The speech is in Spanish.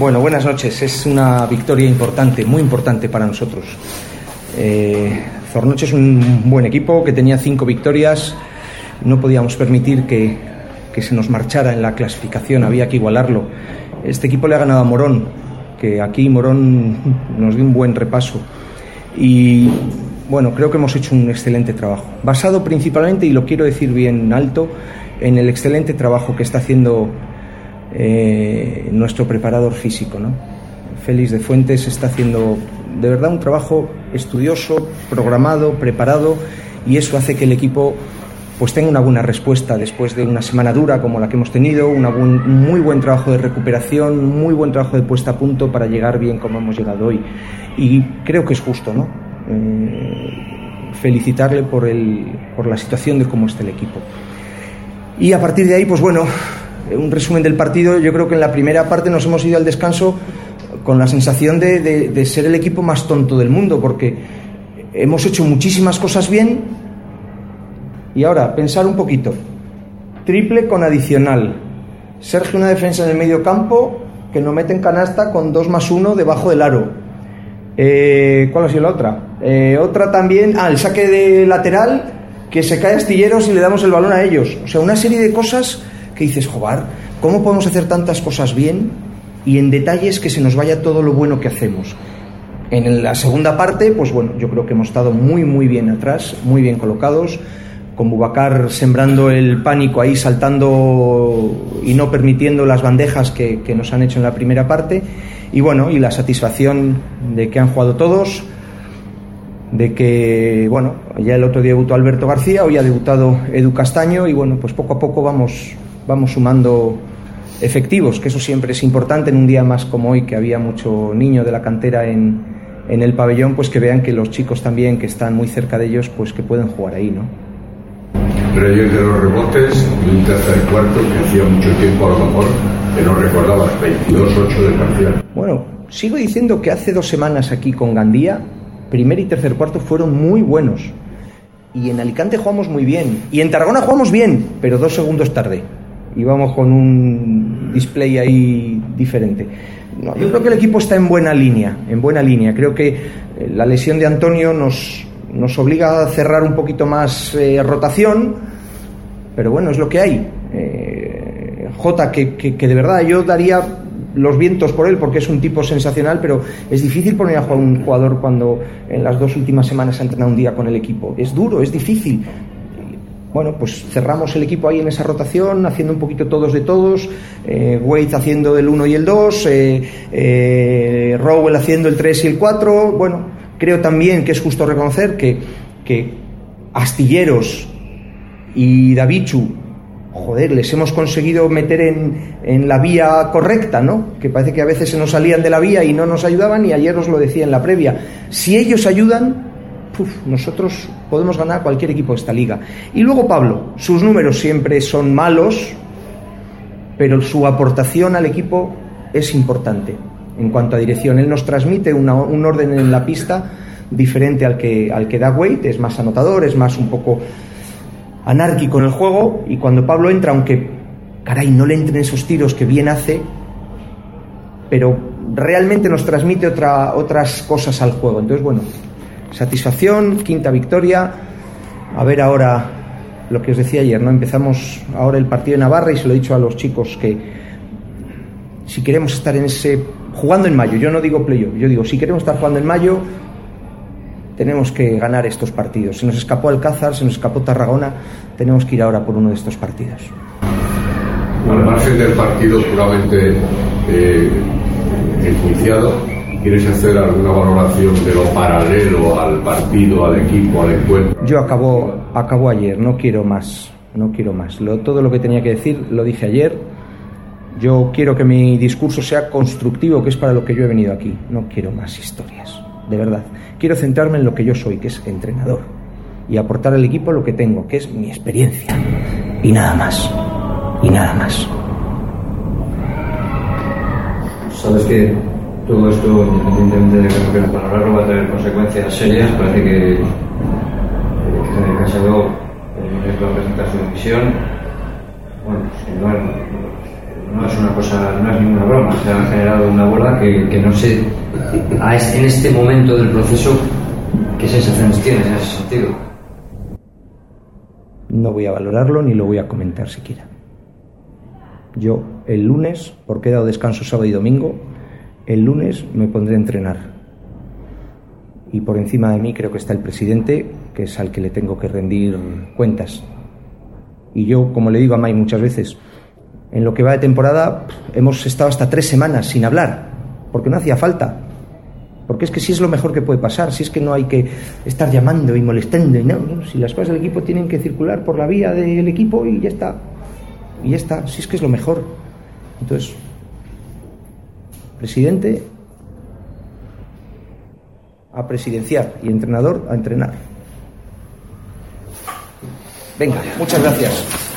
Bueno, buenas noches. Es una victoria importante, muy importante para nosotros. Eh, Zornoche es un buen equipo que tenía cinco victorias. No podíamos permitir que, que se nos marchara en la clasificación, había que igualarlo. Este equipo le ha ganado a Morón, que aquí Morón nos dio un buen repaso. Y bueno, creo que hemos hecho un excelente trabajo, basado principalmente, y lo quiero decir bien alto, en el excelente trabajo que está haciendo eh, nuestro preparador físico. ¿no? Félix de Fuentes está haciendo de verdad un trabajo estudioso, programado, preparado, y eso hace que el equipo pues tenga una buena respuesta después de una semana dura como la que hemos tenido, un muy buen trabajo de recuperación, muy buen trabajo de puesta a punto para llegar bien como hemos llegado hoy. Y creo que es justo, ¿no? Eh, felicitarle por, el, por la situación de cómo está el equipo. Y a partir de ahí, pues bueno, un resumen del partido, yo creo que en la primera parte nos hemos ido al descanso con la sensación de, de ser el equipo más tonto del mundo, porque hemos hecho muchísimas cosas bien, y ahora, pensar un poquito. Triple con adicional. Sergio una defensa en el medio campo que no mete en canasta con 2 más 1 debajo del aro. Eh, ¿Cuál ha sido la otra? Eh, otra también, ah, el saque de lateral que se cae astilleros y le damos el balón a ellos. O sea, una serie de cosas que dices, joder, ¿cómo podemos hacer tantas cosas bien y en detalles que se nos vaya todo lo bueno que hacemos? En la segunda parte, pues bueno, yo creo que hemos estado muy, muy bien atrás, muy bien colocados con Bubacar sembrando el pánico ahí, saltando y no permitiendo las bandejas que, nos han hecho en la primera parte. Y bueno, y la satisfacción de que han jugado todos, de que, bueno, ya el otro día debutó Alberto García, hoy ha debutado Edu Castaño y bueno, pues poco a poco vamos, vamos sumando efectivos, que eso siempre es importante en un día más como hoy, que había mucho niño de la cantera en, en el pabellón, pues que vean que los chicos también que están muy cerca de ellos, pues que pueden jugar ahí, ¿no? Yo de los rebotes y un tercer cuarto que hacía mucho tiempo a lo mejor que no recordaba 22-8 de parcial. Bueno, sigo diciendo que hace dos semanas aquí con Gandía, primer y tercer cuarto fueron muy buenos. Y en Alicante jugamos muy bien. Y en Tarragona jugamos bien, pero dos segundos tarde. Íbamos con un display ahí diferente. Yo creo que el equipo está en buena línea, en buena línea. Creo que eh, la lesión de Antonio nos, nos obliga a cerrar un poquito más eh, rotación, pero bueno, es lo que hay. Eh, J, que, que, de verdad yo daría los vientos por él porque es un tipo sensacional, pero es difícil poner a un jugador cuando en las dos últimas semanas ha entrenado un día con el equipo. Es duro, es difícil. Bueno, pues cerramos el equipo ahí en esa rotación, haciendo un poquito todos de todos. Eh, Wade haciendo el 1 y el 2, eh, eh, Rowell haciendo el 3 y el 4. Bueno, Creo también que es justo reconocer que, Astilleros y Davichu, joder, les hemos conseguido meter en, en, la vía correcta, ¿no? Que parece que a veces se nos salían de la vía y no nos ayudaban, y ayer os lo decía en la previa. Si ellos ayudan, nosotros podemos ganar cualquier equipo de esta liga. Y luego Pablo, sus números siempre son malos, pero su aportación al equipo es importante en cuanto a dirección. Él nos transmite un orden en la pista diferente al que, al que da Wade, es más anotador, es más un poco anárquico en el juego y cuando Pablo entra, aunque caray, no le entren esos tiros que bien hace, pero realmente nos transmite otra, otras cosas al juego. Entonces, bueno, satisfacción, quinta victoria. A ver ahora lo que os decía ayer, ¿no? Empezamos ahora el partido de Navarra y se lo he dicho a los chicos que si queremos estar en ese jugando en mayo, yo no digo playoff, yo digo, si queremos estar jugando en mayo, tenemos que ganar estos partidos. Se nos escapó Alcázar, se nos escapó Tarragona, tenemos que ir ahora por uno de estos partidos. Al margen del partido puramente eh, enjuiciado, ¿quieres hacer alguna valoración de lo paralelo al partido, al equipo, al encuentro? Yo acabo, acabo ayer, no quiero más, no quiero más. todo lo que tenía que decir lo dije ayer yo quiero que mi discurso sea constructivo, que es para lo que yo he venido aquí. No quiero más historias, de verdad. Quiero centrarme en lo que yo soy, que es entrenador, y aportar al equipo lo que tengo, que es mi experiencia. Y nada más. Y nada más. Sabes que todo esto, independientemente de que no valorarlo, va a tener consecuencias serias. Parece que, que Casado eh, va a presentar su dimisión. Bueno, si no, no es una cosa, no es ninguna broma, se ha generado una bola que, que no sé en este momento del proceso qué sensaciones tienes en ese sentido. No voy a valorarlo ni lo voy a comentar siquiera. Yo el lunes, porque he dado descanso sábado y domingo, el lunes me pondré a entrenar. Y por encima de mí creo que está el presidente, que es al que le tengo que rendir cuentas. Y yo, como le digo a May muchas veces, en lo que va de temporada hemos estado hasta tres semanas sin hablar, porque no hacía falta. Porque es que si es lo mejor que puede pasar, si es que no hay que estar llamando y molestando, y no, si las cosas del equipo tienen que circular por la vía del equipo y ya está. Y ya está, si es que es lo mejor. Entonces, presidente a presidenciar y entrenador a entrenar. Venga, muchas gracias.